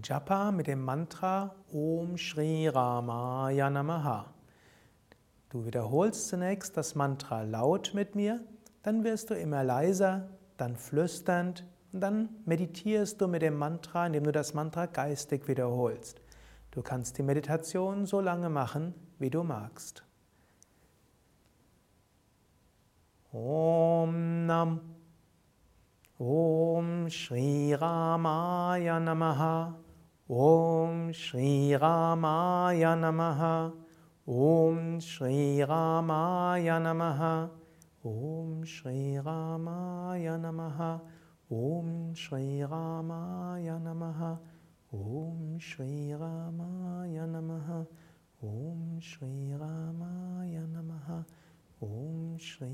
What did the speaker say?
Japa mit dem Mantra Om Shri Ramaya Namaha. Du wiederholst zunächst das Mantra laut mit mir, dann wirst du immer leiser, dann flüsternd und dann meditierst du mit dem Mantra, indem du das Mantra geistig wiederholst. Du kannst die Meditation so lange machen, wie du magst. Om Nam ॐ श्रीरामाय नमः। ॐ श्रीरामाय नमः। ॐ श्रीरामाय नमः। ॐ श्रीरामाय नमः। ॐ श्रीरामाय नमः। ॐ श्रीरामाय नमः। ॐ श्रीरामाय नमः। ॐ श्र